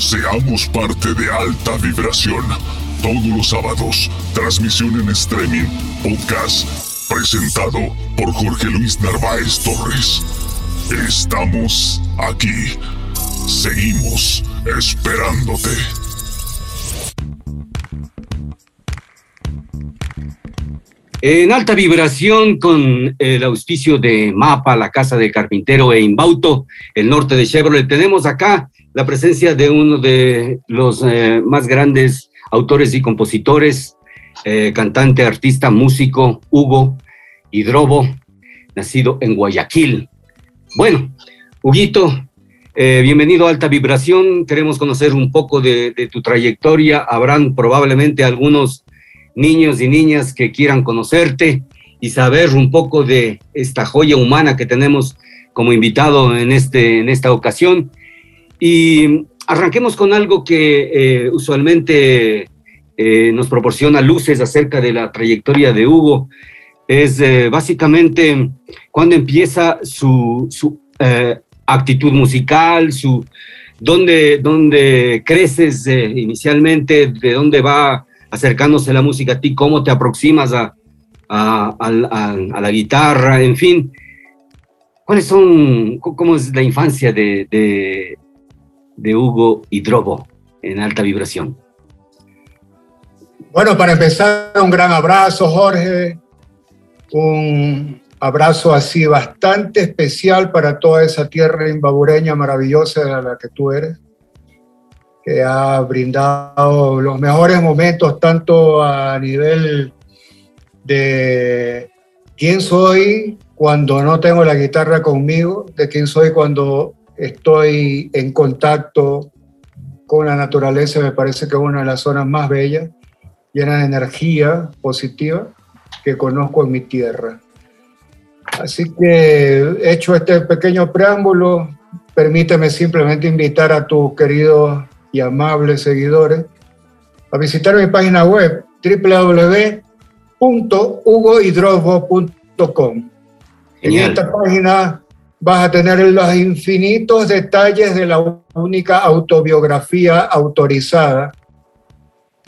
Seamos parte de alta vibración. Todos los sábados, transmisión en streaming, podcast, presentado por Jorge Luis Narváez Torres. Estamos aquí. Seguimos esperándote. En alta vibración con el auspicio de Mapa, la Casa de Carpintero e Inbauto, el norte de Chevrolet, tenemos acá la presencia de uno de los eh, más grandes autores y compositores, eh, cantante, artista, músico, Hugo Hidrobo, nacido en Guayaquil. Bueno, Huguito, eh, bienvenido a Alta Vibración. Queremos conocer un poco de, de tu trayectoria. Habrán probablemente algunos niños y niñas que quieran conocerte y saber un poco de esta joya humana que tenemos como invitado en, este, en esta ocasión. Y arranquemos con algo que eh, usualmente eh, nos proporciona luces acerca de la trayectoria de Hugo. Es eh, básicamente cuando empieza su, su actitud musical, su, dónde, dónde creces inicialmente, de dónde va acercándose la música a ti, cómo te aproximas a, a, la guitarra, en fin. ¿Cuáles son, cómo es la infancia de, de, de Hugo Hidrobo en alta vibración? Bueno, para empezar, un gran abrazo, Jorge. Un abrazo así bastante especial para toda esa tierra imbabureña maravillosa de la que tú eres que ha brindado los mejores momentos tanto a nivel de quién soy cuando no tengo la guitarra conmigo, de quién soy cuando estoy en contacto con la naturaleza, me parece que es una de las zonas más bellas, llena de energía positiva que conozco en mi tierra. Así que hecho este pequeño preámbulo, permíteme simplemente invitar a tu querido y amables seguidores a visitar mi página web www.hugohidrobo.com. En esta página vas a tener los infinitos detalles de la única autobiografía autorizada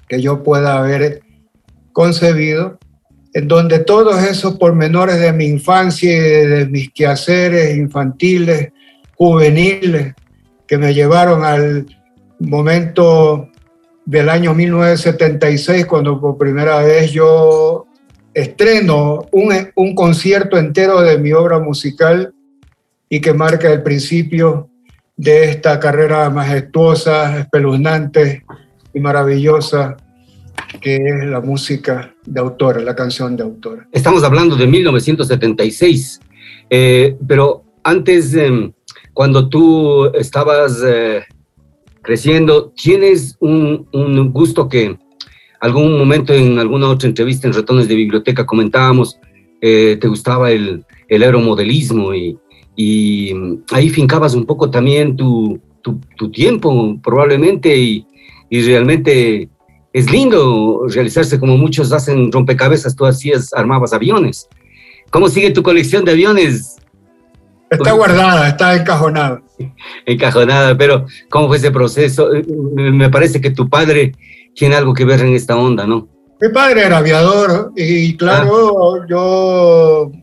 que yo pueda haber concebido, en donde todos esos pormenores de mi infancia y de mis quehaceres infantiles, juveniles, que me llevaron al momento del año 1976, cuando por primera vez yo estreno un, un, concierto entero de mi obra musical y que marca el principio de esta carrera majestuosa, espeluznante y maravillosa que es la música de autora, la canción de autora. Estamos hablando de 1976, eh, pero antes, eh, cuando tú estabas eh, creciendo. ¿Tienes un, un gusto que algún momento en alguna otra entrevista en Ratones de Biblioteca comentábamos, eh, te gustaba el, el aeromodelismo y, y, ahí fincabas un poco también tu, tu, tu tiempo probablemente y, y, realmente es lindo realizarse como muchos hacen rompecabezas, tú hacías, armabas aviones. ¿Cómo sigue tu colección de aviones, Está guardada, está encajonada. Encajonada, pero ¿cómo fue ese proceso? Me parece que tu padre tiene algo que ver en esta onda, ¿no? Mi padre era aviador y claro, ah. yo eh,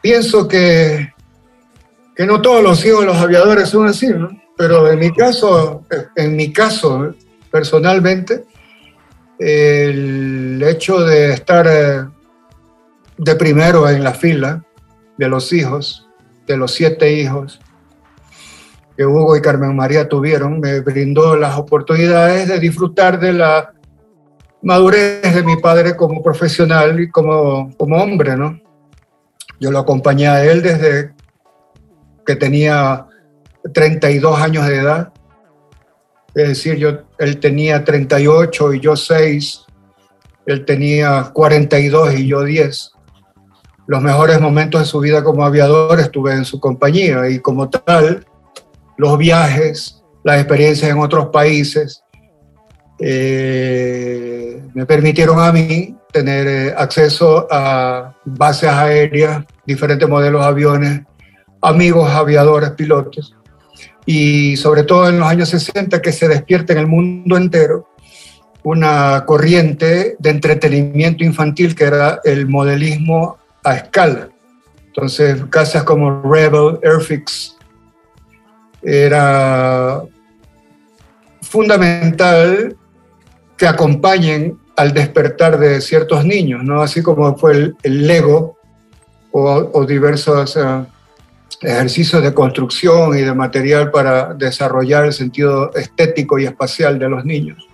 pienso que, que no todos los hijos de los aviadores son así, ¿no? Pero en mi caso, en mi caso, personalmente, el hecho de estar eh, de primero en la fila, de los hijos, de los siete hijos que Hugo y Carmen María tuvieron, me brindó las oportunidades de disfrutar de la madurez de mi padre como profesional y como, como hombre, ¿no? Yo lo acompañé a él desde que tenía 32 años de edad. Es decir, yo, él tenía 38 y yo 6. Él tenía 42 y yo 10 los mejores momentos de su vida como aviador estuve en su compañía y como tal, los viajes, las experiencias en otros países, eh, me permitieron a mí tener eh, acceso a bases aéreas, diferentes modelos de aviones, amigos aviadores, pilotos. y sobre todo en los años 60 que se despierta en el mundo entero una corriente de entretenimiento infantil que era el modelismo a escala. Entonces, casas como Rebel, Airfix, era fundamental que acompañen al despertar de ciertos niños, ¿no? Así como fue el, Lego o, diversos eh, ejercicios de construcción y de material para desarrollar el sentido estético y espacial de los niños.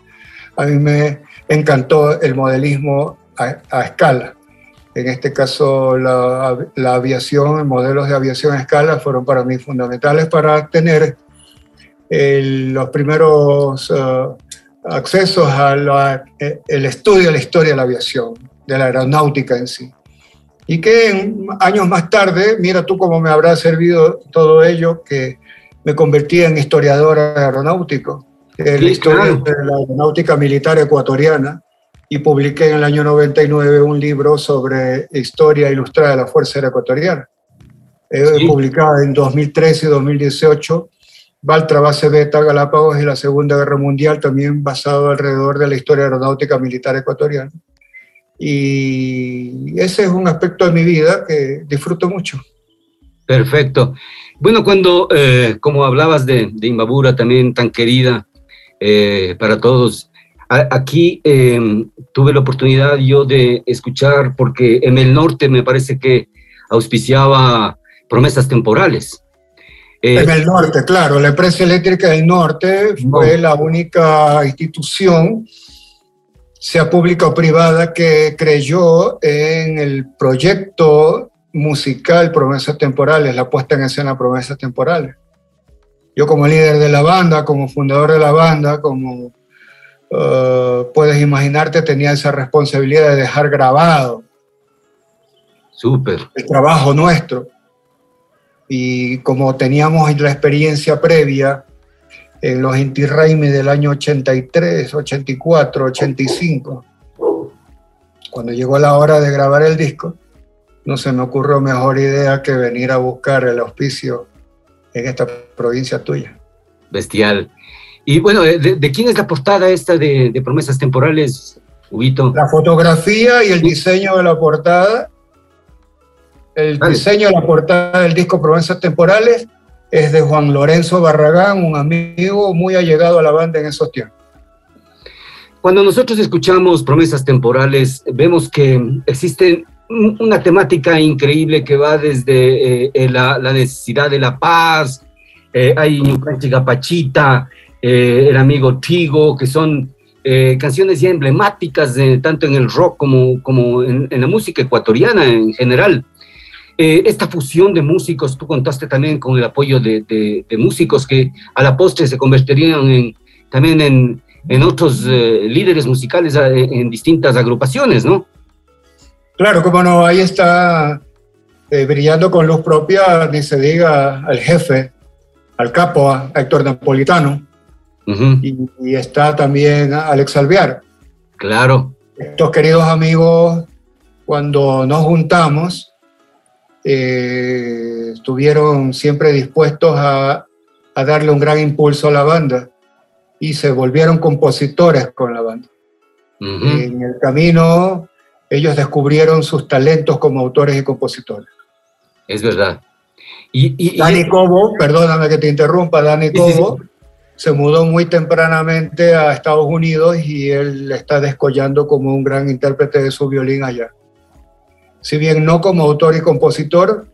A mí me encantó el modelismo a, escala. En este caso, la, aviación, modelos de aviación a escala fueron para mí fundamentales para tener los primeros eh, accesos al eh, estudio de la historia de la aviación, de la aeronáutica en sí y que años más tarde, mira tú cómo me habrá servido todo ello, que me convertí en historiador aeronáutico, en la historia de la aeronáutica militar ecuatoriana, y publiqué en el año 99 un libro sobre historia ilustrada de la Fuerza Aérea Ecuatoriana. He publicado en 2013 y 2018 Valtra Base Beta Galápagos y la Segunda Guerra Mundial, también basado alrededor de la historia aeronáutica militar ecuatoriana. Y ese es un aspecto de mi vida que disfruto mucho. Perfecto. Bueno, cuando, eh, como hablabas de, de, Imbabura, también tan querida eh, para todos, aquí em, tuve la oportunidad yo de escuchar, porque en el norte me parece que auspiciaba promesas temporales. Eh, en el norte, claro, la empresa eléctrica del norte fue la única institución sea pública o privada, que creyó en el proyecto musical Promesas Temporales, la puesta en escena Promesas Temporales. Yo como líder de la banda, como fundador de la banda, como uh, puedes imaginarte, tenía esa responsabilidad de dejar grabado Súper. el trabajo nuestro. Y como teníamos la experiencia previa, en los Inti Raimi del año 83, 84, 85. Cuando llegó la hora de grabar el disco, no se me ocurrió mejor idea que venir a buscar el auspicio en esta provincia tuya. Bestial. Y bueno, ¿de, quién es la portada esta de, Promesas Temporales, Ubito? La fotografía y el diseño de la portada. El diseño de la portada del disco Promesas Temporales es de Juan Lorenzo Barragán, un amigo muy allegado a la banda en esos tiempos. Cuando nosotros escuchamos promesas temporales, vemos que existe una temática increíble que va desde eh, eh, la, necesidad de la paz, eh, hay Chica Pachita, el amigo Tigo, que son canciones ya emblemáticas tanto en el rock como, como en, la música ecuatoriana en general. Eh, esta fusión de músicos, tú contaste también con el apoyo de, músicos que a la postre se convertirían en, también en, otros eh, líderes musicales eh, en, distintas agrupaciones, ¿no? Claro, como no, ahí está brillando con luz propia, ni se diga al jefe, al capo, a Héctor Napolitano, y, y, está también Alex Alvear. Claro. Estos queridos amigos, cuando nos juntamos, eh, estuvieron siempre dispuestos a, darle un gran impulso a la banda y se volvieron compositores con la banda. En el camino ellos descubrieron sus talentos como autores y compositores. Es verdad. Y, Dani Cobo, perdóname que te interrumpa, Dani Cobo se mudó muy tempranamente a Estados Unidos y él está descollando como un gran intérprete de su violín allá si bien no como autor y compositor,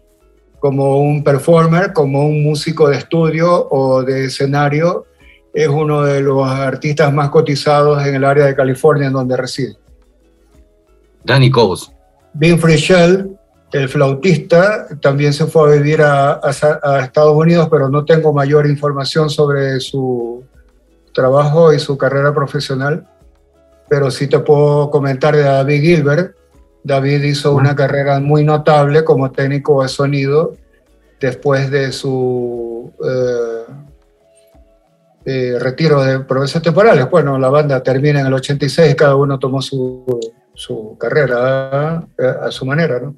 como un performer, como un músico de estudio o de escenario, es uno de los artistas más cotizados en el área de California en donde reside. Danny Cobos. Vin Frischel, el flautista, también se fue a vivir a, Estados Unidos, pero no tengo mayor información sobre su trabajo y su carrera profesional. Pero sí te puedo comentar de David Gilbert, David hizo una carrera muy notable como técnico de sonido después de su eh, eh, retiro de promesas temporales. Bueno, la banda termina en el 86 y cada uno tomó su, carrera eh, a, su manera, ¿no?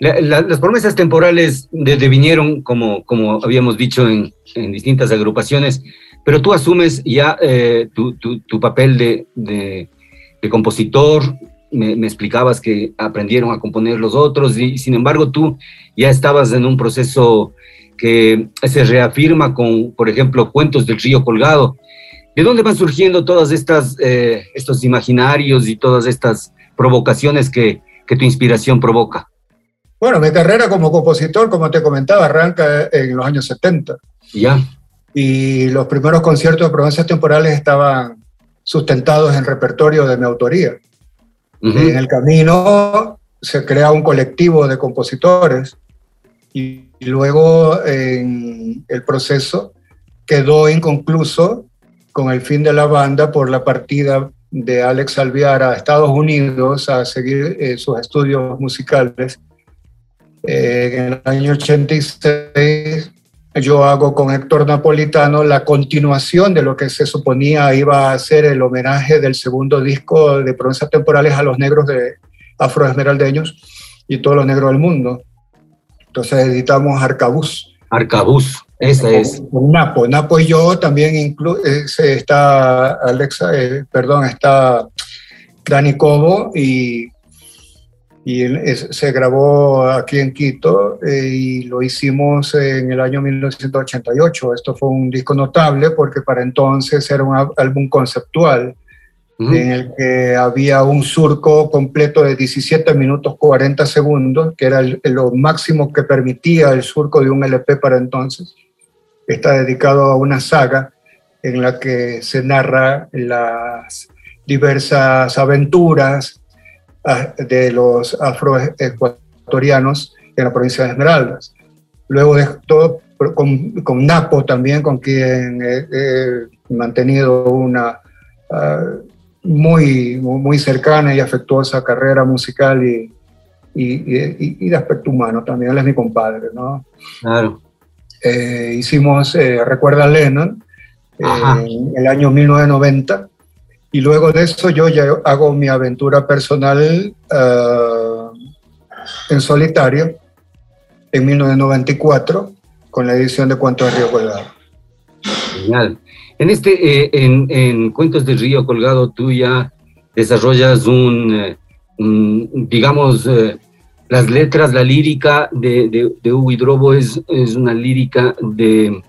las promesas temporales devinieron, como, como habíamos dicho en, en distintas agrupaciones, pero tú asumes ya eh, tu, tu, papel de, de, compositor, me, me, explicabas que aprendieron a componer los otros y sin embargo tú ya estabas en un proceso que se reafirma con, por ejemplo, Cuentos del Río Colgado. ¿De dónde van surgiendo todas estas, eh, estos imaginarios y todas estas provocaciones que, que tu inspiración provoca? Bueno, mi carrera como compositor, como te comentaba, arranca en los años 70. Ya. Y los primeros conciertos de promesas temporales estaban sustentados en repertorio de mi autoría. En el camino se crea un colectivo de compositores y luego en el proceso quedó inconcluso con el fin de la banda por la partida de Alex Alviar a Estados Unidos a seguir eh, sus estudios musicales. Eh, en el año 86 yo hago con Héctor Napolitano la continuación de lo que se suponía iba a ser el homenaje del segundo disco de promesas temporales a los negros de afroesmeraldeños y todos los negros del mundo. Entonces editamos Arcabuz. Arcabuz, esa es. Napo. Napo y yo también inclu está Alexa, eh, perdón, está Dani Cobo y, y se grabó aquí en Quito eh, y lo hicimos en el año 1988. Esto fue un disco notable porque para entonces era un álbum conceptual en el que había un surco completo de 17 minutos 40 segundos, que era lo máximo que permitía el surco de un LP para entonces. Está dedicado a una saga en la que se narra las diversas aventuras de los afroecuatorianos en la provincia de Esmeraldas. Luego de todo, con, Napo también, con quien he, mantenido una ah, muy, muy cercana y afectuosa carrera musical y, y, de aspecto humano también. Él es mi compadre, ¿no? Claro. Eh, hicimos eh, Recuerda Lennon en el año 1990 y luego de eso yo ya hago mi aventura personal eh, en solitario en 1994 con la edición de Cuentos de Río Colgado. Genial. En, este, eh, en, Cuentos del Río Colgado, tú ya desarrollas un, eh, digamos, las letras, la lírica de, de, de Hugo Hidrobo es, es una lírica de,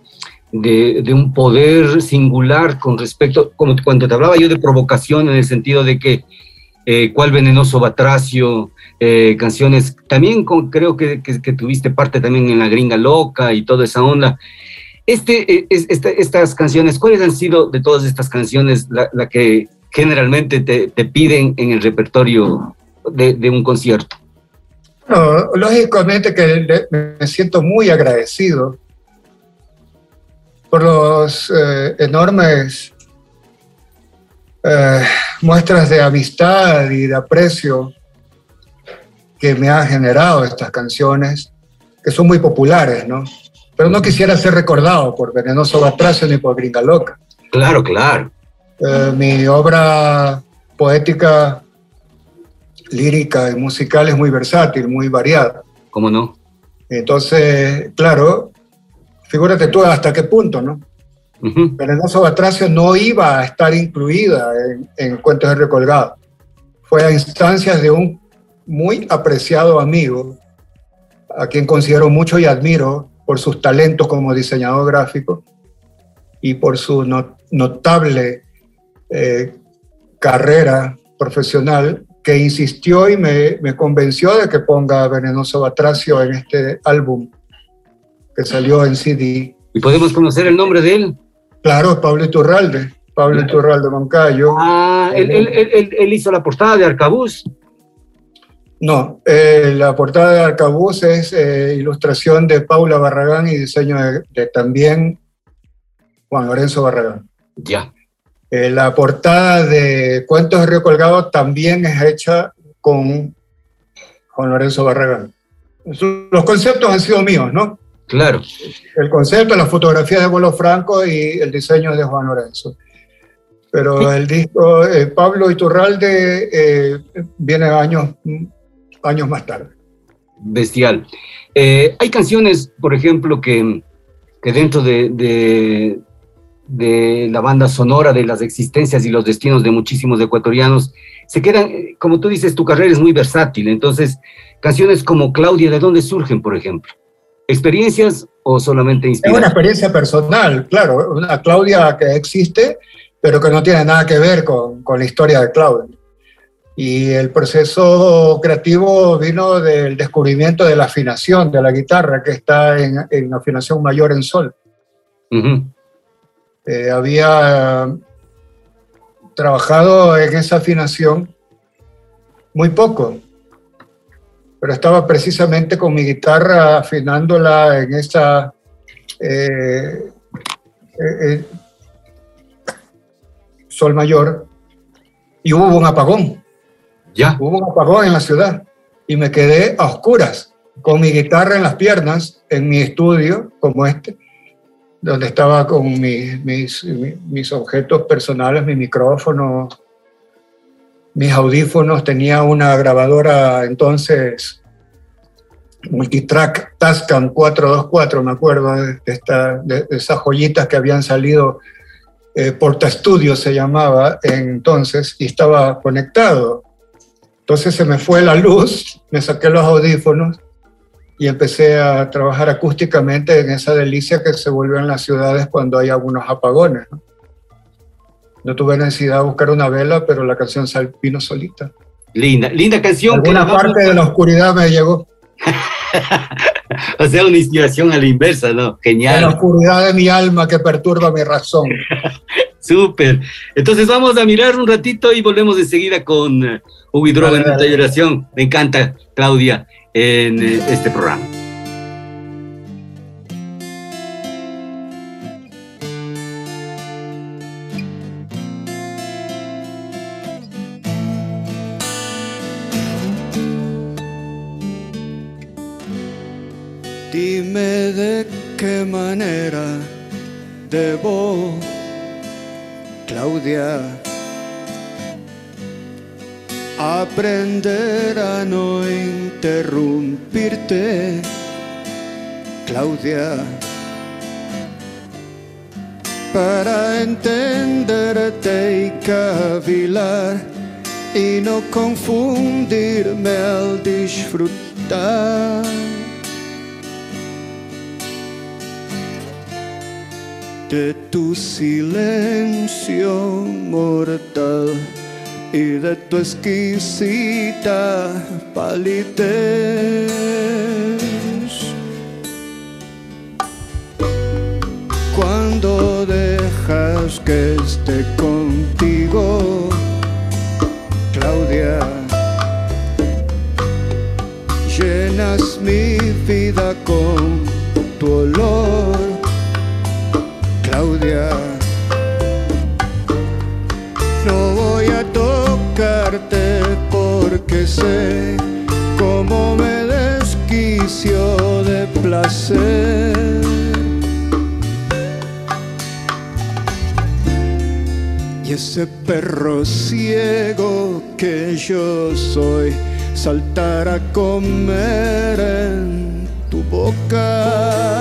de, un poder singular con respecto, como cuando te hablaba yo de provocación en el sentido de que cuál venenoso batracio, canciones, también creo que, que, tuviste parte también en La Gringa Loca y toda esa onda. Este, eh, estas canciones, ¿cuáles han sido de todas estas canciones la, que generalmente te, piden en el repertorio de, un concierto? lógicamente que me siento muy agradecido por los eh, enormes eh, muestras de amistad y de aprecio que me han generado estas canciones, que son muy populares, ¿no? pero no quisiera ser recordado por Venenoso Batracio ni por Gringa Loca. Claro, claro. Eh, mi obra poética, lírica y musical es muy versátil, muy variada. ¿Cómo no? Entonces, claro, figúrate tú hasta qué punto, ¿no? Venenoso Batracio no iba a estar incluida en, en Cuentos de Recolgado. Fue a instancias de un muy apreciado amigo, a quien considero mucho y admiro, por sus talentos como diseñador gráfico y por su notable eh, carrera profesional que insistió y me, me, convenció de que ponga Venenoso Batracio en este álbum que salió en CD. ¿Y podemos conocer el nombre de él? Claro, Pablo Iturralde, Pablo Iturralde Moncayo. Ah, él, él, él, hizo la portada de Arcabuz. No, eh, la portada de Arcabuz es eh, ilustración de Paula Barragán y diseño de, también Juan Lorenzo Barragán. Ya. Eh, la portada de Cuentos de Río Colgado también es hecha con Juan Lorenzo Barragán. Los conceptos han sido míos, ¿no? Claro. El concepto, la fotografía de Bolo Franco y el diseño de Juan Lorenzo. Pero el disco, Pablo Iturralde viene años años más tarde. bestial. Eh, hay canciones, por ejemplo, que, que dentro de, de, de, la banda sonora, de las existencias y los destinos de muchísimos ecuatorianos, se quedan, como tú dices, tu carrera es muy versátil, entonces, canciones como Claudia, ¿de dónde surgen, por ejemplo? ¿Experiencias o solamente inspiración? Es una experiencia personal, claro, una Claudia que existe, pero que no tiene nada que ver con, con la historia de Claudia. Y el proceso creativo vino del descubrimiento de la afinación de la guitarra, que está en, en afinación mayor en sol. eh, había trabajado en esa afinación muy poco, pero estaba precisamente con mi guitarra afinándola en esa... Eh, eh, eh sol mayor y hubo un apagón ya. Hubo un apagón en la ciudad y me quedé a oscuras, con mi guitarra en las piernas, en mi estudio, como este, donde estaba con mis, mis, mis objetos personales, mi micrófono, mis audífonos, tenía una grabadora entonces multitrack Tascam 424, me acuerdo de, esta, esas joyitas que habían salido, eh, Porta Studio se llamaba entonces, y estaba conectado entonces se me fue la luz, me saqué los audífonos y empecé a trabajar acústicamente en esa delicia que se vuelve en las ciudades cuando hay algunos apagones. No, tuve necesidad de buscar una vela, pero la canción vino solita. Linda, linda canción. Una parte de la oscuridad me llegó. o sea, una inspiración a la inversa, ¿no? Genial. la oscuridad de mi alma que perturba mi razón. Súper. Entonces vamos a mirar un ratito y volvemos enseguida con eh, Hugo Droga en generación. Me encanta, Claudia, en eh, este programa. De qué manera debo, Claudia, aprender a no interrumpirte, Claudia, para entenderte y cavilar y no confundirme al disfrutar. De tu silencio mortal y de tu exquisita palidez. Cuando dejas que esté contigo, perro ciego que yo soy saltar a comer en tu boca.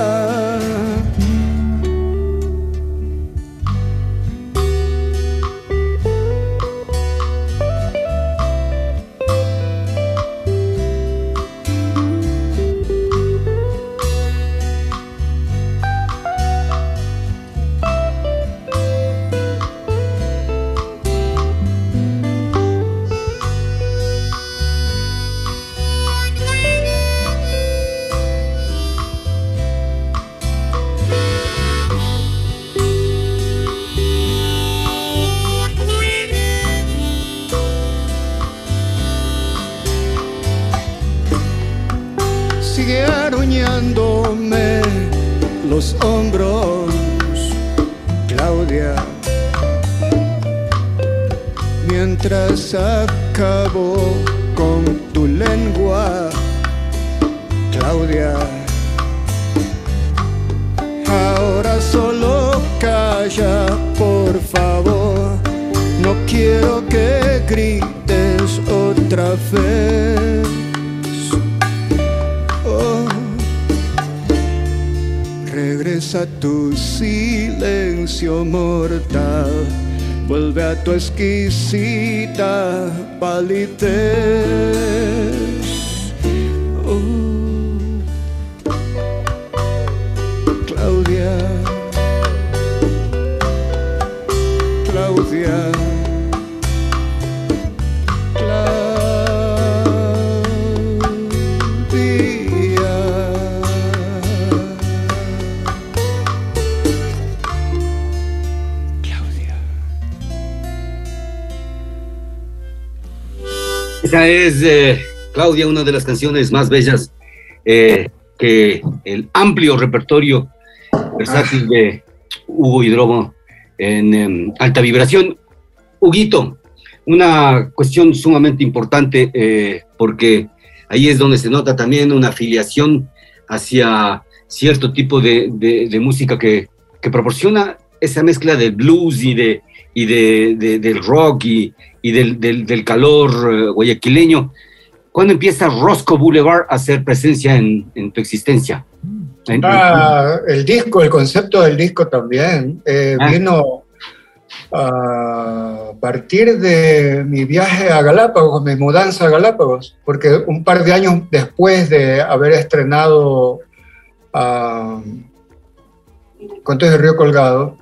por favor. No quiero que grites otra vez. Oh. Regresa tu silencio mortal. Vuelve a tu exquisita palidez. Es, eh, Claudia, una de las canciones más bellas eh, que el amplio repertorio versátil de Hugo Hidrobo en em, alta vibración. Huguito, una cuestión sumamente importante eh, porque ahí es donde se nota también una afiliación hacia cierto tipo de, de, música que, que, proporciona esa mezcla de blues y, de, y de, del rock y, y del, del, calor eh, guayaquileño. ¿Cuándo empieza Roscoe Boulevard a hacer presencia en, en tu existencia? Ah, el disco, el concepto del disco también eh, ah. vino a partir de mi viaje a Galápagos, mi mudanza a Galápagos, porque un par de años después de haber estrenado a Contes de Río Colgado,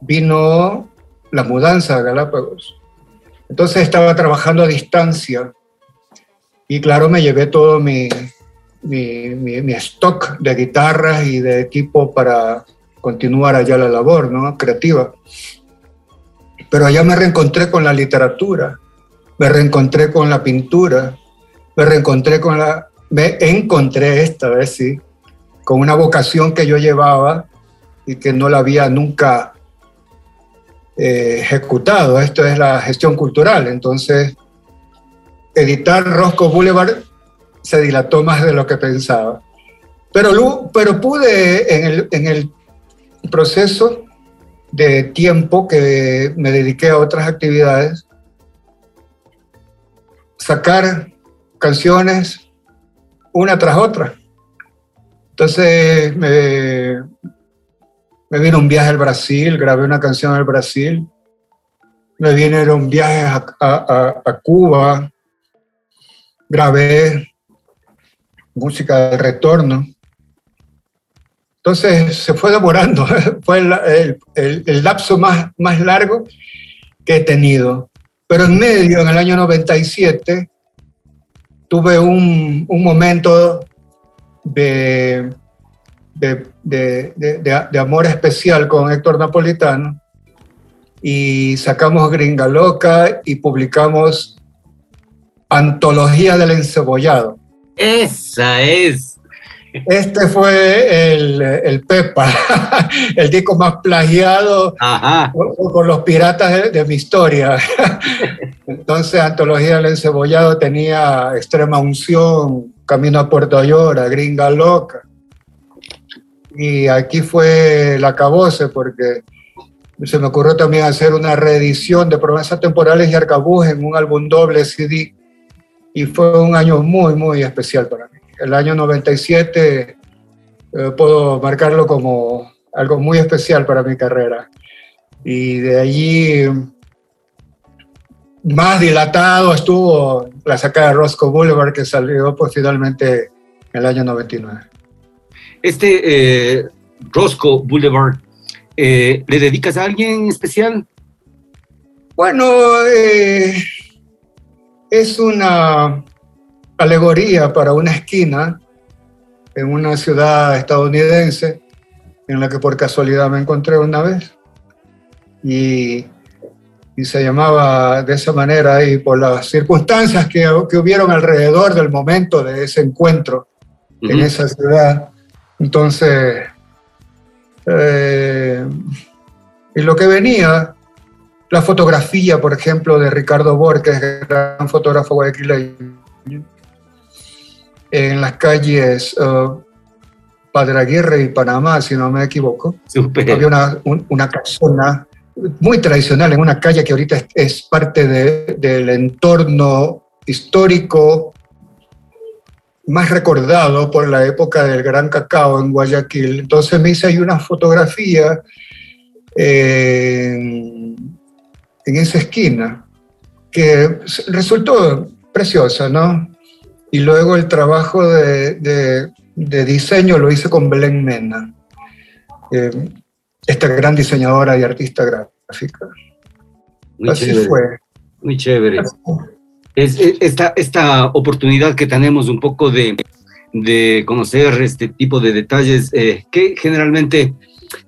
vino la mudanza a Galápagos. Entonces estaba trabajando a distancia y claro, me llevé todo mi, mi, stock de guitarras y de equipo para continuar allá la labor ¿no? creativa. Pero allá me reencontré con la literatura, me reencontré con la pintura, me reencontré con la... Me encontré esta vez, sí, con una vocación que yo llevaba y que no la había nunca eh, ejecutado. Esto es la gestión cultural. Entonces, editar Roscoe Boulevard se dilató más de lo que pensaba. Pero, pero pude en el, en el proceso de tiempo que me dediqué a otras actividades, sacar canciones una tras otra. Entonces me, me vino un viaje al Brasil, grabé una canción al Brasil. Me vinieron viajes a, a, a Cuba. Grabé música de retorno. Entonces se fue demorando, fue el, el, el, lapso más, más largo que he tenido. Pero en medio, en el año 97, tuve un, un momento de de, amor especial con Héctor Napolitano y sacamos Gringa Loca y publicamos Antología del Encebollado. Esa es. Este fue el, Pepa, el disco más plagiado por, los piratas de, mi historia. Entonces, Antología del Encebollado tenía Extrema Unción, Camino a Puerto Ayora, Gringa Loca y aquí fue la cabose porque se me ocurrió también hacer una reedición de promesas temporales y arcabuz en un álbum doble CD y fue un año muy, muy especial para mí. El año 97 eh, puedo marcarlo como algo muy especial para mi carrera. Y de allí más dilatado estuvo la sacada de Roscoe Boulevard que salió pues finalmente en el año 99. Este eh, Roscoe Boulevard, eh, ¿le dedicas a alguien especial? Bueno, eh, es una alegoría para una esquina en una ciudad estadounidense en la que por casualidad me encontré una vez. Y, se llamaba de esa manera y por las circunstancias que, que hubieron alrededor del momento de ese encuentro en esa ciudad, entonces, eh, y lo que venía, la fotografía, por ejemplo, de Ricardo Borges, gran fotógrafo guayaquileño, en las calles uh, Padre Aguirre y Panamá, si no me equivoco, había una, una casona muy tradicional en una calle que ahorita es, parte del entorno histórico más recordado por la época del gran cacao en Guayaquil. Entonces me hice ahí una fotografía en, esa esquina que resultó preciosa, ¿no? Y luego el trabajo de, diseño lo hice con Belén Mena, eh, esta gran diseñadora y artista gráfica. Muy Así fue. Muy chévere. Es, esta, esta oportunidad que tenemos un poco de, de conocer este tipo de detalles eh, que generalmente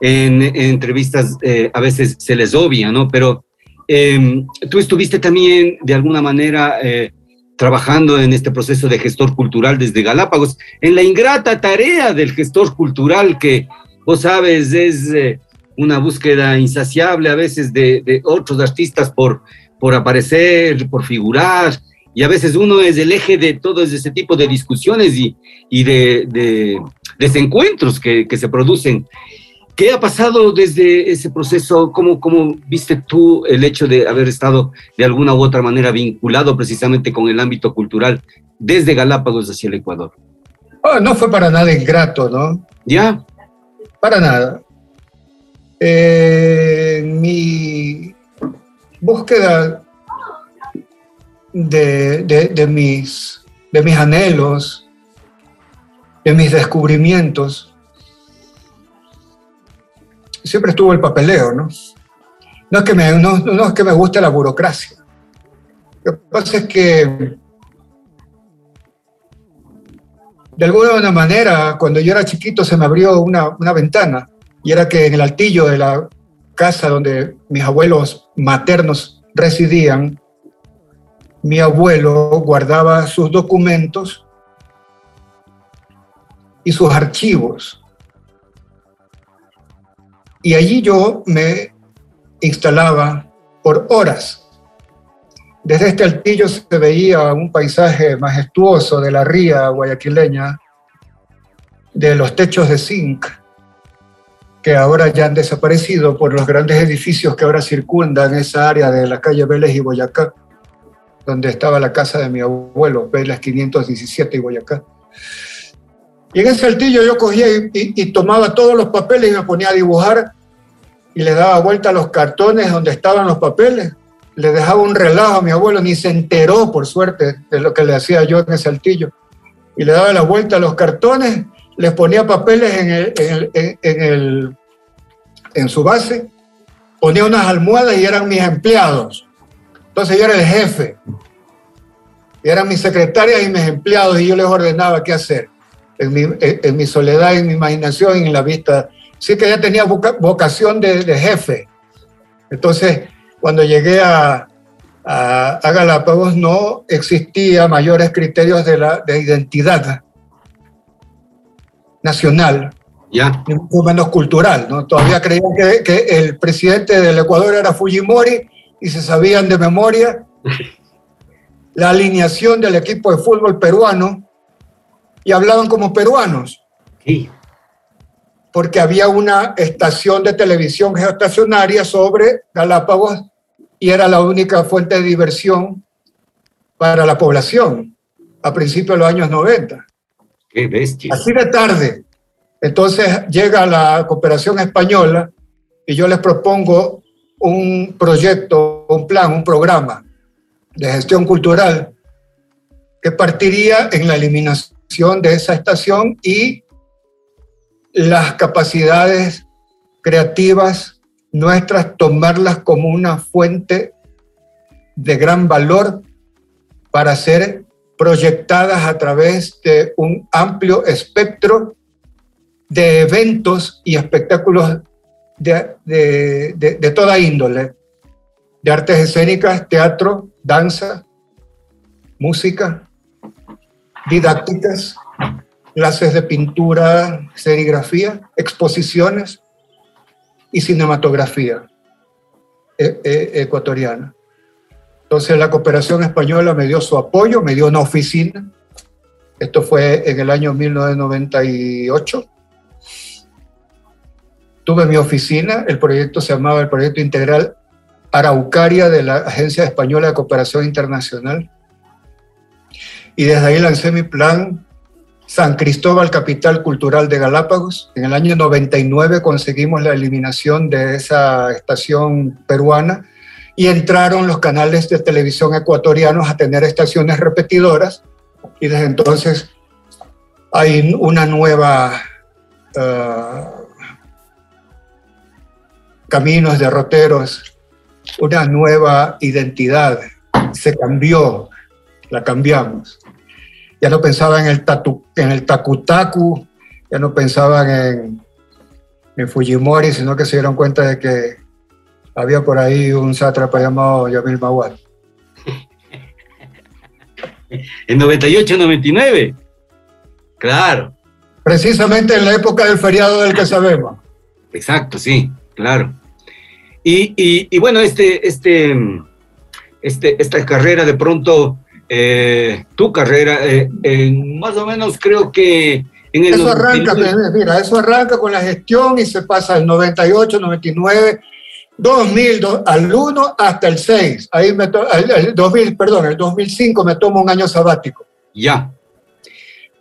en, entrevistas eh, a veces se les obvia, ¿no? Pero em, tú estuviste también de alguna manera eh, trabajando en este proceso de gestor cultural desde Galápagos, en la ingrata tarea del gestor cultural que vos sabes es una búsqueda insaciable a veces de otros artistas por por aparecer, por figurar, y a veces uno es el eje de todo ese tipo de discusiones y, y de, de, desencuentros que, que, se producen. ¿Qué ha pasado desde ese proceso? ¿Cómo, ¿Cómo viste tú el hecho de haber estado de alguna u otra manera vinculado precisamente con el ámbito cultural desde Galápagos hacia el Ecuador? Oh, no fue para nada ingrato, ¿no? ¿Ya? Para nada. Eh, mi, búsqueda de, mis, de mis anhelos, de mis descubrimientos, siempre estuvo el papeleo, ¿no? No es que me, no, es que me guste la burocracia. Lo que pasa es que, de alguna manera, cuando yo era chiquito se me abrió una, una ventana y era que en el altillo de la casa donde mis abuelos maternos residían, mi abuelo guardaba sus documentos y sus archivos. Y allí yo me instalaba por horas. Desde este altillo se veía un paisaje majestuoso de la ría guayaquileña, de los techos de zinc, que ahora ya han desaparecido por los grandes edificios que ahora circundan esa área de la calle Vélez y Boyacá, donde estaba la casa de mi abuelo, Vélez 517 y Boyacá. Y en ese altillo yo cogía y, tomaba todos los papeles y me ponía a dibujar y le daba vuelta a los cartones donde estaban los papeles. Le dejaba un relajo a mi abuelo, ni se enteró, por suerte, de lo que le hacía yo en ese altillo. Y le daba la vuelta a los cartones les ponía papeles en, el, en, el, en, su base, ponía unas almohadas y eran mis empleados. Entonces yo era el jefe. Y eran mis secretarias y mis empleados y yo les ordenaba qué hacer en mi, en mi soledad, en mi imaginación en la vista. Sí que ya tenía vocación de, jefe. Entonces, cuando llegué a, a, a, Galápagos no existía mayores criterios de, la, de identidad nacional, ya. ni mucho menos cultural. ¿no? Todavía creían que, que, el presidente del Ecuador era Fujimori y se sabían de memoria la alineación del equipo de fútbol peruano y hablaban como peruanos. Sí. Porque había una estación de televisión geoestacionaria sobre Galápagos y era la única fuente de diversión para la población a principios de los años 90. Así de tarde. Entonces llega la cooperación española y yo les propongo un proyecto, un plan, un programa de gestión cultural que partiría en la eliminación de esa estación y las capacidades creativas nuestras, tomarlas como una fuente de gran valor para hacer proyectadas a través de un amplio espectro de eventos y espectáculos de, de, toda índole, de artes escénicas, teatro, danza, música, didácticas, clases de pintura, serigrafía, exposiciones y cinematografía eh, eh, ecuatoriana. Entonces la cooperación española me dio su apoyo, me dio una oficina. Esto fue en el año 1998. Tuve mi oficina, el proyecto se llamaba el Proyecto Integral Araucaria de la Agencia Española de Cooperación Internacional. Y desde ahí lancé mi plan San Cristóbal, capital cultural de Galápagos. En el año 99 conseguimos la eliminación de esa estación peruana y entraron los canales de televisión ecuatorianos a tener estaciones repetidoras y desde entonces hay una nueva uh, caminos derroteros, una nueva identidad. Se cambió, la cambiamos. Ya no pensaban en el, tatu, en takutaku, ya no pensaban en, en Fujimori, sino que se dieron cuenta de que había por ahí un sátrapa llamado Yamil Mawad. en 98, 99. Claro. Precisamente en la época del feriado del que sabemos. Exacto, sí, claro. Y, y, bueno, este, este, este, esta carrera de pronto, eh, tu carrera, eh, más o menos creo que en el... Eso arranca, mira, eso arranca con la gestión y se pasa al 98, 99, 2000 al 1 hasta el 6. Ahí me el, 2000, perdón, el 2005 me tomo un año sabático. Ya.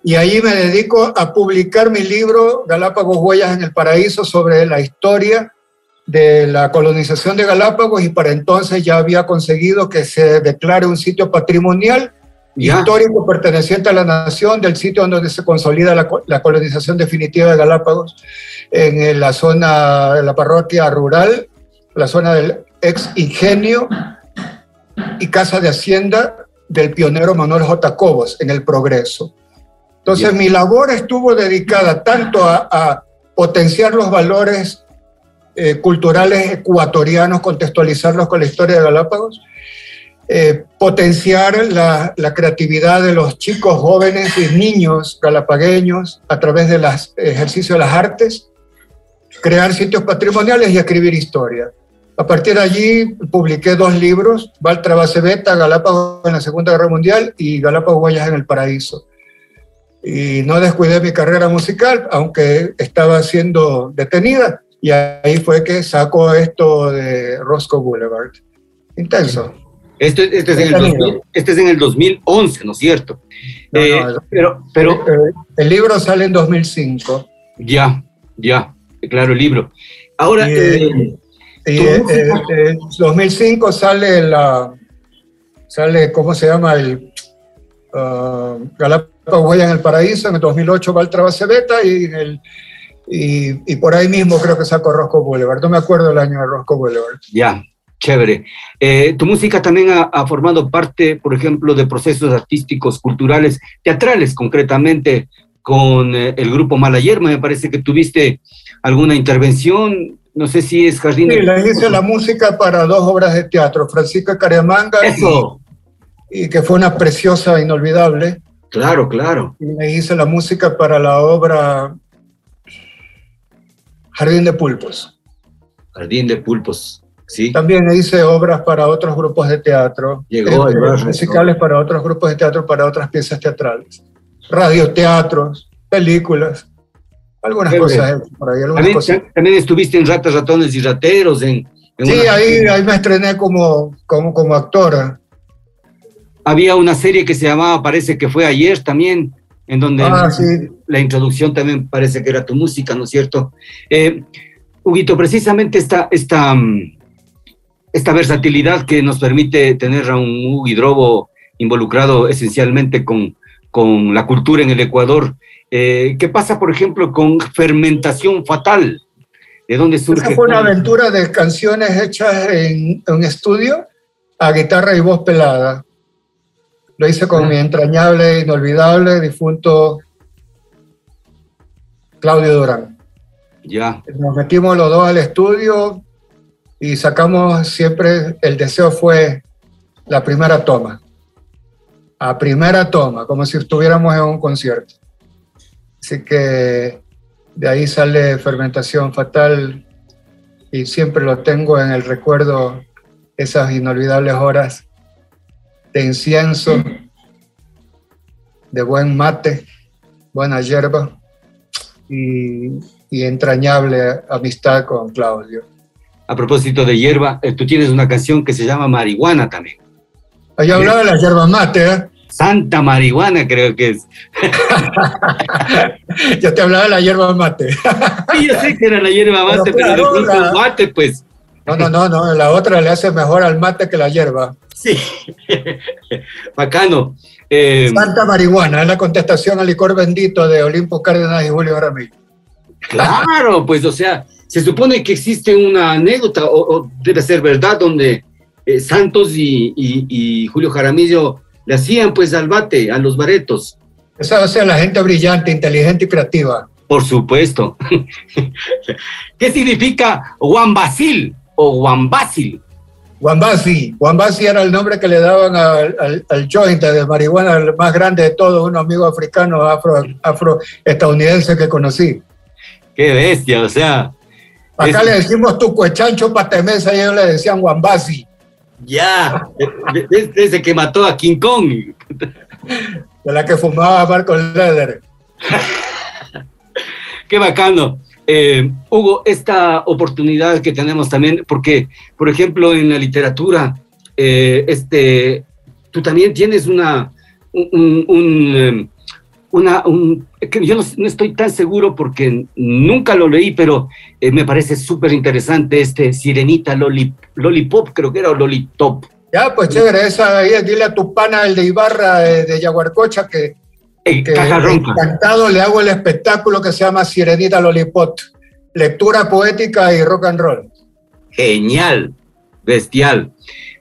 Y ahí me dedico a publicar mi libro Galápagos Huellas en el Paraíso sobre la historia de la colonización de Galápagos y para entonces ya había conseguido que se declare un sitio patrimonial histórico perteneciente a la nación del sitio donde se consolida la, la colonización definitiva de Galápagos en la zona de la parroquia rural la zona del ex ingenio y casa de hacienda del pionero Manuel J. Cobos en el Progreso. Entonces mi labor estuvo dedicada tanto a, potenciar los valores eh, culturales ecuatorianos, contextualizarlos con la historia de Galápagos, eh, potenciar la, la, creatividad de los chicos, jóvenes y niños galapagueños a través del ejercicio de las artes, crear sitios patrimoniales y escribir historia. A partir de allí publiqué dos libros, Valtra Beta, Galápagos en la Segunda Guerra Mundial y Galápagos Huellas en el Paraíso. Y no descuidé mi carrera musical, aunque estaba siendo detenida, y ahí fue que sacó esto de Roscoe Boulevard. Intenso. Este, este, es en el este, es en el 2011, ¿no es cierto? Eh, pero, pero eh, el, libro sale en 2005. Ya, ya, claro, el libro. Ahora, eh, y en eh, 2005 sale la, sale, ¿cómo se llama? El uh, Galápagos Huella en el Paraíso, en el 2008 va el Beta y, en el, y, y, por ahí mismo creo que sacó Roscoe Boulevard. No me acuerdo el año de Roscoe Boulevard. Ya, chévere. Eh, tu música también ha, ha, formado parte, por ejemplo, de procesos artísticos, culturales, teatrales concretamente, con eh, el grupo Malayerma. Me parece que tuviste alguna intervención no sé si es Jardín. Sí, le hice la música para dos obras de teatro, Francisca Cariamanga. Eso. Y, que fue una preciosa, inolvidable. Claro, claro. Y le hice la música para la obra Jardín de Pulpos. Jardín de Pulpos, sí. También hice obras para otros grupos de teatro. Llegó el eh, Musicales para otros grupos de teatro, para otras piezas teatrales. Radioteatros, películas. Algunas cosas por ahí. también, estuviste en Ratas, Ratones y Rateros. En, sí, ahí, ahí me estrené como, como, como actora. Había una serie que se llamaba, parece que fue ayer también, en donde ah, la introducción también parece que era tu música, ¿no es cierto? Eh, Huguito, precisamente esta, esta, mm, esta versatilidad que nos permite tener a un Hugo involucrado esencialmente con, con la cultura en el Ecuador, eh, ¿Qué pasa, por ejemplo, con Fermentación Fatal? ¿De dónde surge? Esa fue una aventura de canciones hechas en un estudio a guitarra y voz pelada. Lo hice con mi entrañable, inolvidable, difunto Claudio Durán. Ya. Nos metimos los dos al estudio y sacamos siempre, el deseo fue la primera toma. A primera toma, como si estuviéramos en un concierto. Así que de ahí sale fermentación fatal y siempre lo tengo en el recuerdo esas inolvidables horas de incienso, de buen mate, buena hierba y, entrañable amistad con Claudio. A propósito de hierba, eh, tú tienes una canción que se llama Marihuana también. Ahí hablaba de la hierba mate, ¿eh? Santa marihuana, creo que es. Yo te hablaba de la hierba mate. Sí, yo sé que era la hierba mate, pero, Pero de claro, pronto la- el mate, pues. No, no, no, no, la otra le hace mejor al mate que la hierba. Sí. Bacano. Eh, Santa marihuana, es la contestación al licor bendito de Olimpo Cárdenas y Julio Jaramillo. Claro, pues, o sea, se supone que existe una anécdota, o, o debe ser verdad, donde eh, Santos y, y- y Julio Jaramillo le hacían, pues, al bate, a los baretos. Esa es la gente brillante, inteligente y creativa. Por supuesto. ¿Qué significa Juan Basil o Juan Basil? Wambasi, Wambasi era el nombre que le daban al, al, al joint de marihuana, el más grande de todos, un amigo africano, afro, afroestadounidense que conocí. Qué bestia, o sea, Acá Es- le decimos tu cuechancho patemesa y ellos le decían Wambasi, ya, de- de- desde que mató a King Kong. de la que fumaba Marco Leder. Qué bacano. Eh, Hugo, esta oportunidad que tenemos también, porque, por ejemplo, en la literatura, eh, este, tú también tienes una, un, eh, una, un- que yo no, no estoy tan seguro porque nunca lo leí, pero eh, me parece súper interesante este Sirenita Loli- Lollipop, creo que era, o Lolitop. Ya, pues chévere, esa ahí, dile a tu pana, el de Ibarra, de, de Yaguarcocha, que, Eh, que encantado le hago el espectáculo que se llama Sirenita Lollipop. Lectura poética y rock and roll. Genial, bestial.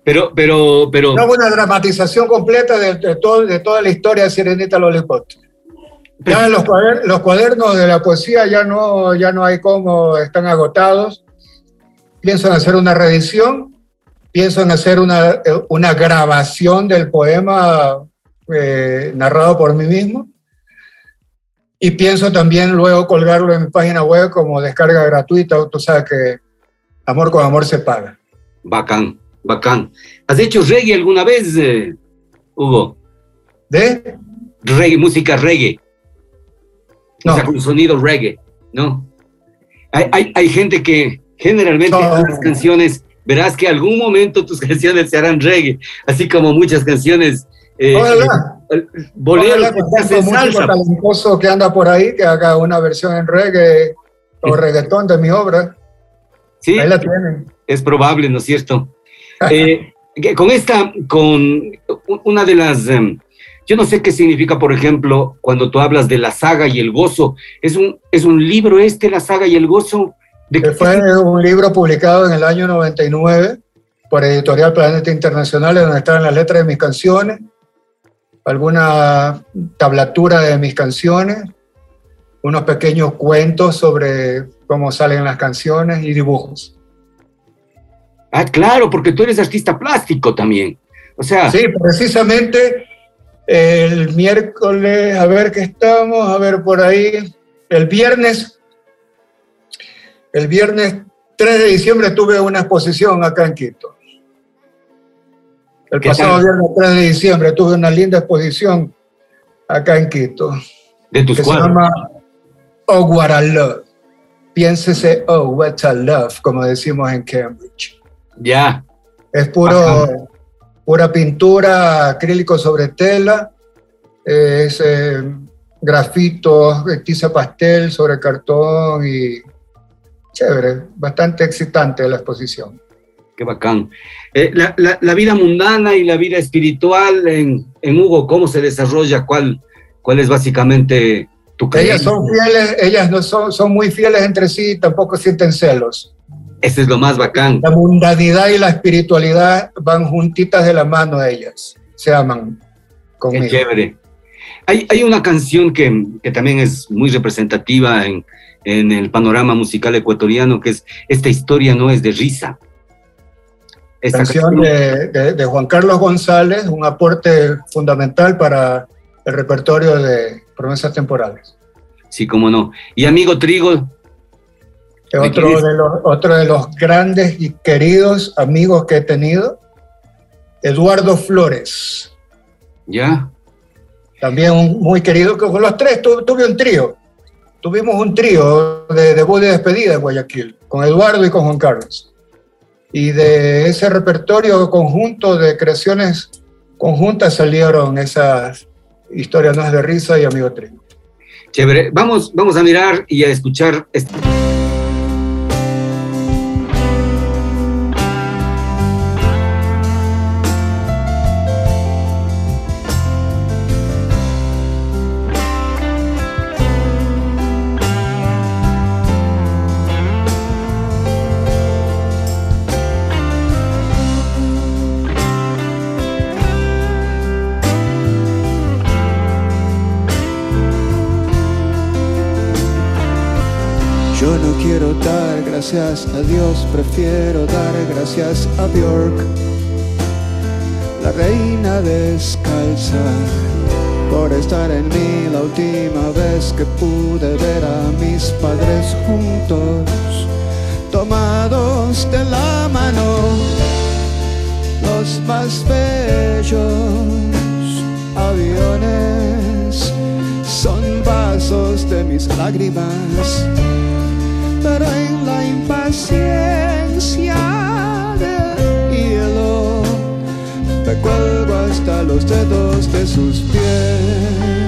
Pero, pero, pero. No una dramatización completa de, de todo, de toda la historia de Sirenita Lollipop. Ya los, cuader- los cuadernos de la poesía ya no, ya no hay cómo, están agotados. Pienso en hacer una reedición, pienso en hacer una, eh, una grabación del poema eh, narrado por mí mismo. Y pienso también luego colgarlo en mi página web como descarga gratuita. Tú sabes que amor con amor se paga. Bacán, bacán. ¿Has hecho reggae alguna vez, eh, Hugo? ¿De? Reggae, música reggae. No. O sea, con sonido reggae, ¿no? Hay, hay, hay gente que generalmente No. las canciones, verás que algún momento tus canciones se harán reggae, así como muchas canciones eh, eh, boleros Ojalá que hacen salsa. talentoso que anda por ahí que haga una versión en reggae o reggaetón de mi obra. Sí, Ahí la tienen. es probable, ¿no es cierto? Eh, con esta, con una de las, em, yo no sé qué significa, por ejemplo, cuando tú hablas de la saga y el gozo, ¿es un, es un libro este, la saga y el gozo? ¿De Que qué- fue un libro publicado en el año 99 por Editorial Planeta Internacional, donde están las letras de mis canciones, alguna tablatura de mis canciones, unos pequeños cuentos sobre cómo salen las canciones y dibujos. Ah, claro, porque tú eres artista plástico también. O sea, Sí, precisamente el miércoles, a ver qué estamos, a ver por ahí, el viernes, el viernes 3 de diciembre tuve una exposición acá en Quito. El ¿Qué pasado tal? viernes 3 de diciembre tuve una linda exposición acá en Quito, de tus que se cuadros. llama Oh What a Love. Piénsese, oh, what a love, como decimos en Cambridge. Ya, Es puro, Ajá. Pura pintura, acrílico sobre tela, eh, es eh, grafito, eh, tiza pastel sobre cartón y chévere, bastante excitante la exposición. qué bacán. Eh, la, la- la vida mundana y la vida espiritual en, en Hugo, ¿cómo se desarrolla? ¿Cuál, cuál es básicamente tu Ellas creencia? son fieles, ellas no son, son muy fieles entre sí, tampoco sienten celos. Ese es lo más bacán. La mundanidad y la espiritualidad van juntitas de la mano a ellas, se aman Qué conmigo. chévere. Hay, hay una canción que, que también es muy representativa en, en el panorama musical ecuatoriano, que es Esta historia no es de risa. Esta canción de, de- de Juan Carlos González, un aporte fundamental para el repertorio de promesas temporales. Sí, cómo no. Y amigo Trigo, Es ¿De otro de, los, otro de los grandes y queridos amigos que he tenido, Eduardo Flores, ¿ya? también un muy querido, que con los tres tu- tuve un trío, tuvimos un trío de debut y despedida en Guayaquil, con Eduardo y con Juan Carlos. Y de ese repertorio conjunto de creaciones conjuntas salieron esas historias es de risa y amigo trigo. Chévere. Vamos, vamos a mirar y a escuchar. Este. Gracias a Dios, prefiero dar gracias a Bjork, la reina descalza, por estar en mí la última vez que pude ver a mis padres juntos, tomados de la mano, los más bellos aviones son vasos de mis lágrimas pero en la impaciencia del hielo me cuelgo hasta los dedos de sus pies.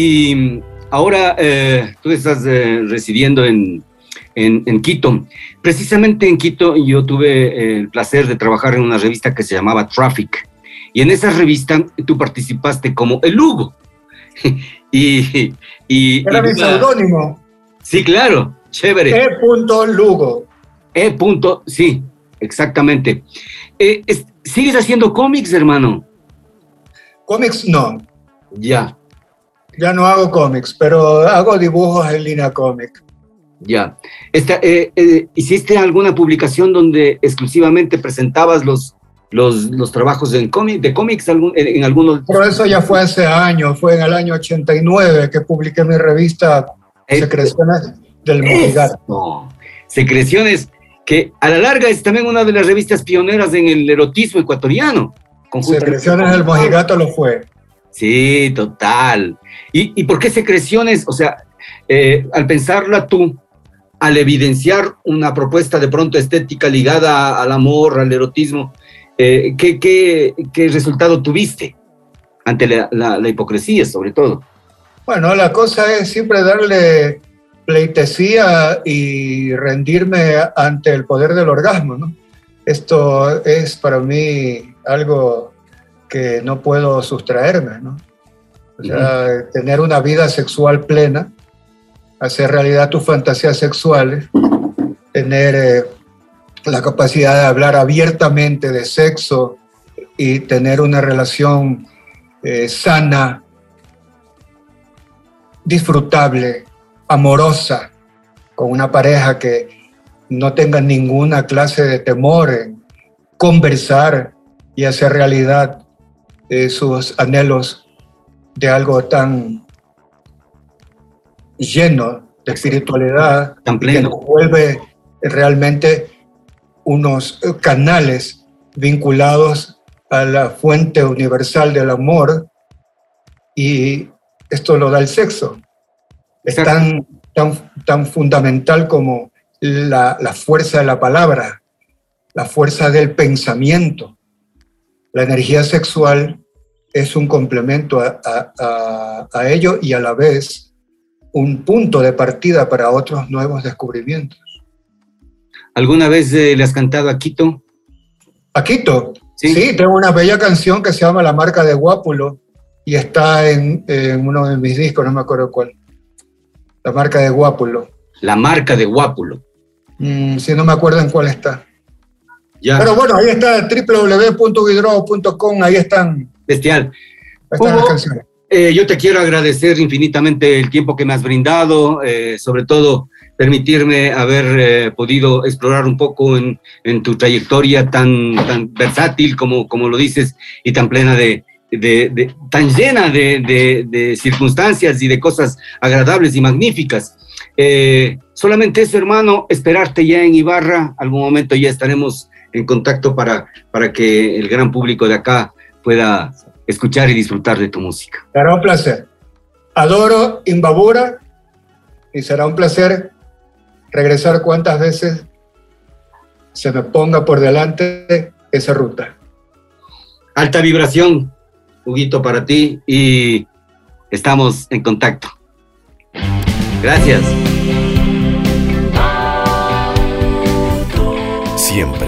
Y ahora eh, tú estás eh, residiendo en, en, Quito. Precisamente en Quito yo tuve el placer de trabajar en una revista que se llamaba Traffic. Y en esa revista tú participaste como el Hugo. y, y, Era mi seudónimo. Sí, claro, chévere. E. Lugo. E. sí, exactamente. Eh, ¿Sigues haciendo cómics, hermano? Cómics no. Ya. Ya no hago cómics, pero hago dibujos en línea cómic. Ya. Eh, eh, ¿Hiciste alguna publicación donde exclusivamente presentabas los, los, los trabajos en cómic, de cómics en, en, algunos? Pero eso ya fue hace años, fue en el año 89 que publiqué mi revista Secreciones del Mojigato. Secreciones, que a la larga es también una de las revistas pioneras en el erotismo ecuatoriano. Secreciones del Mojigato lo fue. Sí, total. ¿Y, ¿Y, por qué secreciones? O sea, eh, al pensarla tú, al evidenciar una propuesta de pronto estética ligada al amor, al erotismo, eh, ¿qué, qué, qué, resultado tuviste ante la, la, hipocresía, sobre todo? Bueno, la cosa es siempre darle pleitesía y rendirme ante el poder del orgasmo, ¿no? Esto es para mí algo que no puedo sustraerme, ¿no? O sea, tener una vida sexual plena, hacer realidad tus fantasías sexuales, tener eh, la capacidad de hablar abiertamente de sexo y tener una relación eh, sana, disfrutable, amorosa, con una pareja que no tenga ninguna clase de temor en conversar y hacer realidad eh, sus anhelos de algo tan lleno de espiritualidad, tan pleno. que vuelve realmente unos canales vinculados a la fuente universal del amor y esto lo da el sexo. Es tan, tan, tan fundamental como la, la fuerza de la palabra, la fuerza del pensamiento. La energía sexual es un complemento a, a, a, ello y a la vez un punto de partida para otros nuevos descubrimientos. ¿Alguna vez eh, le has cantado a Quito? ¿A Quito? ¿Sí? ¿Sí? tengo una bella canción que se llama La marca de Guápulo y está en, en uno de mis discos, no me acuerdo cuál. La marca de Guápulo. La marca de Guápulo. Mm, sí, no me acuerdo en cuál está. Ya. Pero bueno, ahí está www.guidrobo.com, ahí están. Bestial. Eh, yo te quiero agradecer infinitamente el tiempo que me has brindado, eh, sobre todo permitirme haber eh, podido explorar un poco en, en, tu trayectoria tan, tan versátil como, como lo dices y tan plena de, de, de tan llena de, de, circunstancias y de cosas agradables y magníficas. solamente eso, hermano, esperarte ya en Ibarra, algún momento ya estaremos en contacto para, para que el gran público de acá pueda escuchar y disfrutar de tu música. Será un placer. Adoro Imbabura y será un placer regresar cuantas veces se me ponga por delante esa ruta. Alta vibración, Huguito, para ti y estamos en contacto. Gracias. Siempre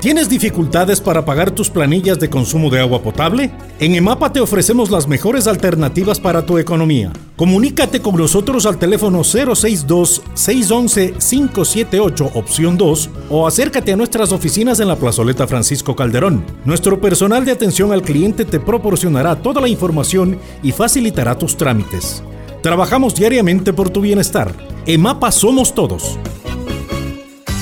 ¿Tienes dificultades para pagar tus planillas de consumo de agua potable? En EMAPA te ofrecemos las mejores alternativas para tu economía. Comunícate con nosotros al teléfono 062-611-578 opción 2 o acércate a nuestras oficinas en la plazoleta Francisco Calderón. Nuestro personal de atención al cliente te proporcionará toda la información y facilitará tus trámites. Trabajamos diariamente por tu bienestar. EMAPA somos todos.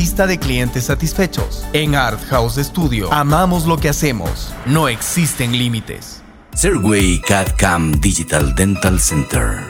lista de clientes satisfechos. En Art House Studio amamos lo que hacemos. No existen límites. Serway CAD Digital Dental Center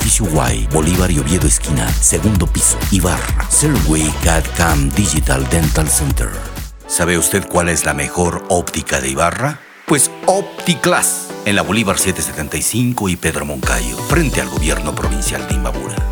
edificio Y, Bolívar y Oviedo Esquina, segundo piso, Ibarra. Serway CAD CAM Digital Dental Center. ¿Sabe usted cuál es la mejor óptica de Ibarra? Pues OptiClass, en la Bolívar 775 y Pedro Moncayo, frente al gobierno provincial de Imbabura.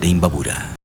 de Imbabura.